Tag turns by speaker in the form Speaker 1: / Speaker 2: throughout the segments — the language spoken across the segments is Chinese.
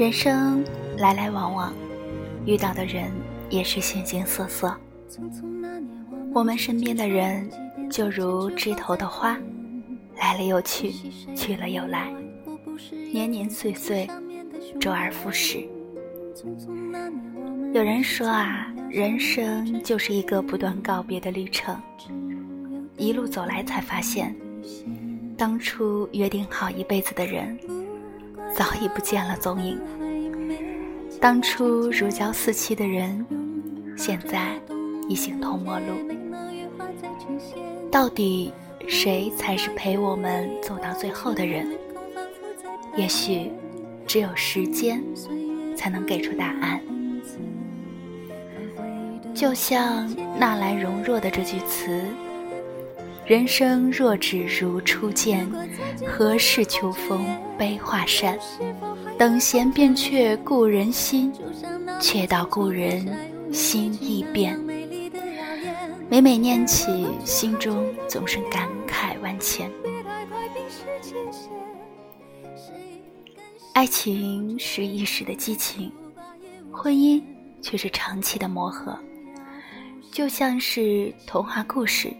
Speaker 1: 人生来来往往，遇到的人也是形形色色。我们身边的人就如枝头的花，来了又去，去了又来，年年岁岁，周而复始。有人说啊，人生就是一个不断告别的旅程，一路走来才发现，当初约定好一辈子的人。早已不见了踪影。当初如胶似漆的人，现在已形同陌路。到底谁才是陪我们走到最后的人？也许只有时间才能给出答案。就像纳兰容若的这句词。人生若只如初见，何事秋风悲画扇？等闲变却故人心，却道故人心易变。每每念起，心中总是感慨万千。爱情是一时的激情，婚姻却是长期的磨合，就像是童话故事。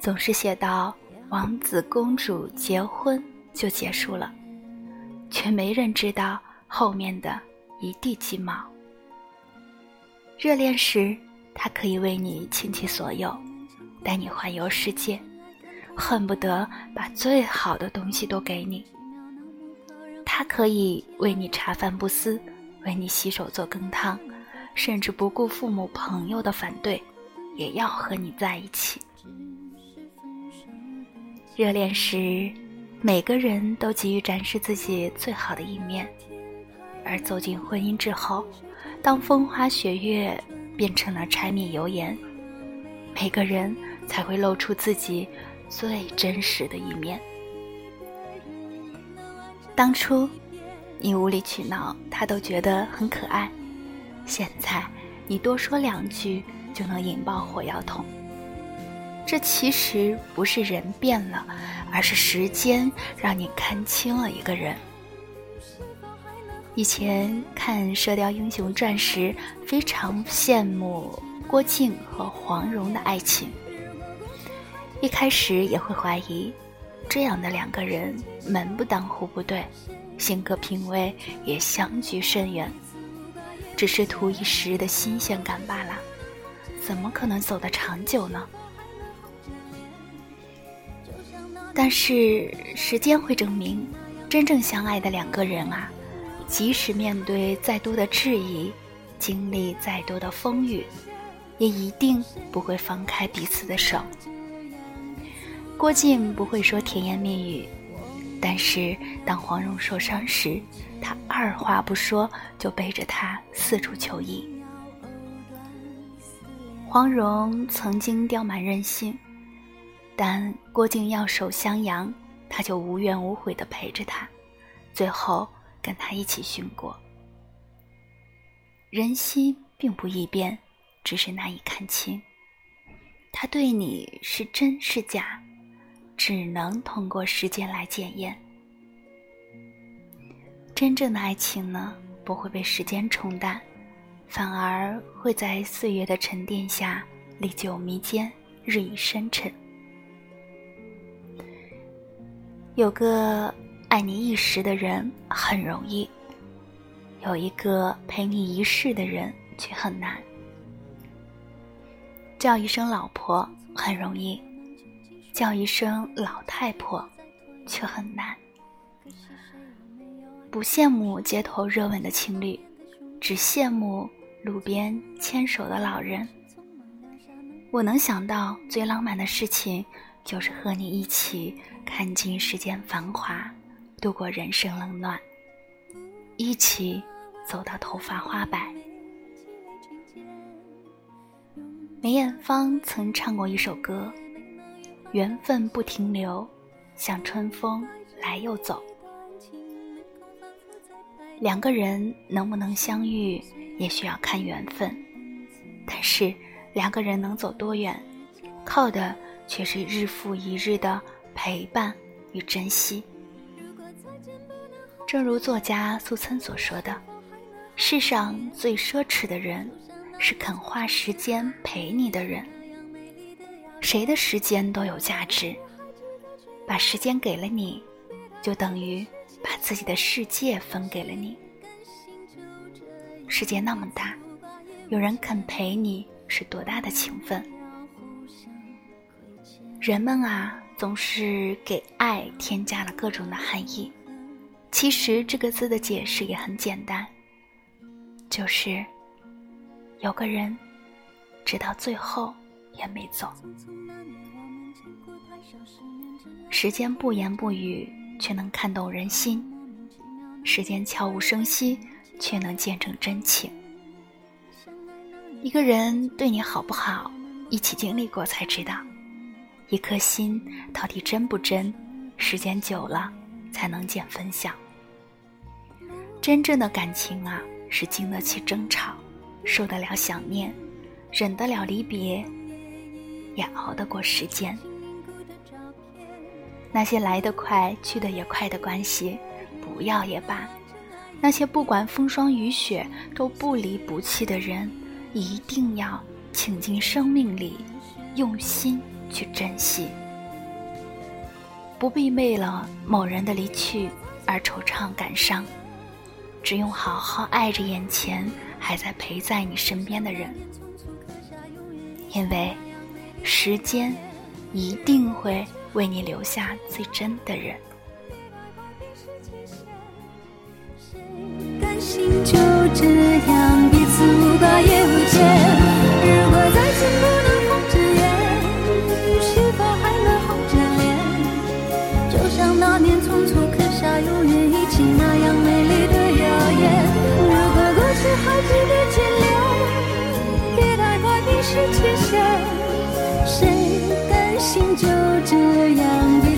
Speaker 1: 总是写到王子公主结婚就结束了，却没人知道后面的一地鸡毛。热恋时，他可以为你倾其所有，带你环游世界，恨不得把最好的东西都给你。他可以为你茶饭不思，为你洗手做羹汤，甚至不顾父母朋友的反对，也要和你在一起。热恋时，每个人都急于展示自己最好的一面；而走进婚姻之后，当风花雪月变成了柴米油盐，每个人才会露出自己最真实的一面。当初你无理取闹，他都觉得很可爱；现在你多说两句，就能引爆火药桶。这其实不是人变了，而是时间让你看清了一个人。以前看《射雕英雄传》时，非常羡慕郭靖和黄蓉的爱情。一开始也会怀疑，这样的两个人门不当户不对，性格品味也相距甚远，只是图一时的新鲜感罢了，怎么可能走得长久呢？但是时间会证明，真正相爱的两个人啊，即使面对再多的质疑，经历再多的风雨，也一定不会放开彼此的手。郭靖不会说甜言蜜语，但是当黄蓉受伤时，他二话不说就背着她四处求医。黄蓉曾经刁蛮任性。但郭靖要守襄阳，他就无怨无悔地陪着他，最后跟他一起殉国。人心并不易变，只是难以看清。他对你是真是假，只能通过时间来检验。真正的爱情呢，不会被时间冲淡，反而会在岁月的沉淀下历久弥坚，日益深沉。有个爱你一时的人很容易，有一个陪你一世的人却很难。叫一声老婆很容易，叫一声老太婆却很难。不羡慕街头热吻的情侣，只羡慕路边牵手的老人。我能想到最浪漫的事情。就是和你一起看尽世间繁华，度过人生冷暖，一起走到头发花白。梅艳芳曾唱过一首歌：“缘分不停留，像春风来又走。”两个人能不能相遇，也需要看缘分。但是两个人能走多远，靠的。却是日复一日的陪伴与珍惜。正如作家苏岑所说的：“世上最奢侈的人，是肯花时间陪你的人。谁的时间都有价值，把时间给了你，就等于把自己的世界分给了你。世界那么大，有人肯陪你，是多大的情分？人们啊，总是给爱添加了各种的含义。其实这个字的解释也很简单。就是有个人，直到最后也没走。时间不言不语，却能看懂人心；时间悄无声息，却能见证真情。一个人对你好不好，一起经历过才知道。一颗心到底真不真，时间久了才能见分晓。真正的感情啊！是经得起争吵，受得了想念，忍得了离别，也熬得过时间。那些来得快去得也快的关系，不要也罢；那些不管风霜雨雪都不离不弃的人，一定要请进生命里，用心去珍惜。不必为了某人的离去而惆怅感伤。只用好好爱着眼前还在陪在你身边的人，因为时间一定会为你留下最真的人。谁甘心就这样？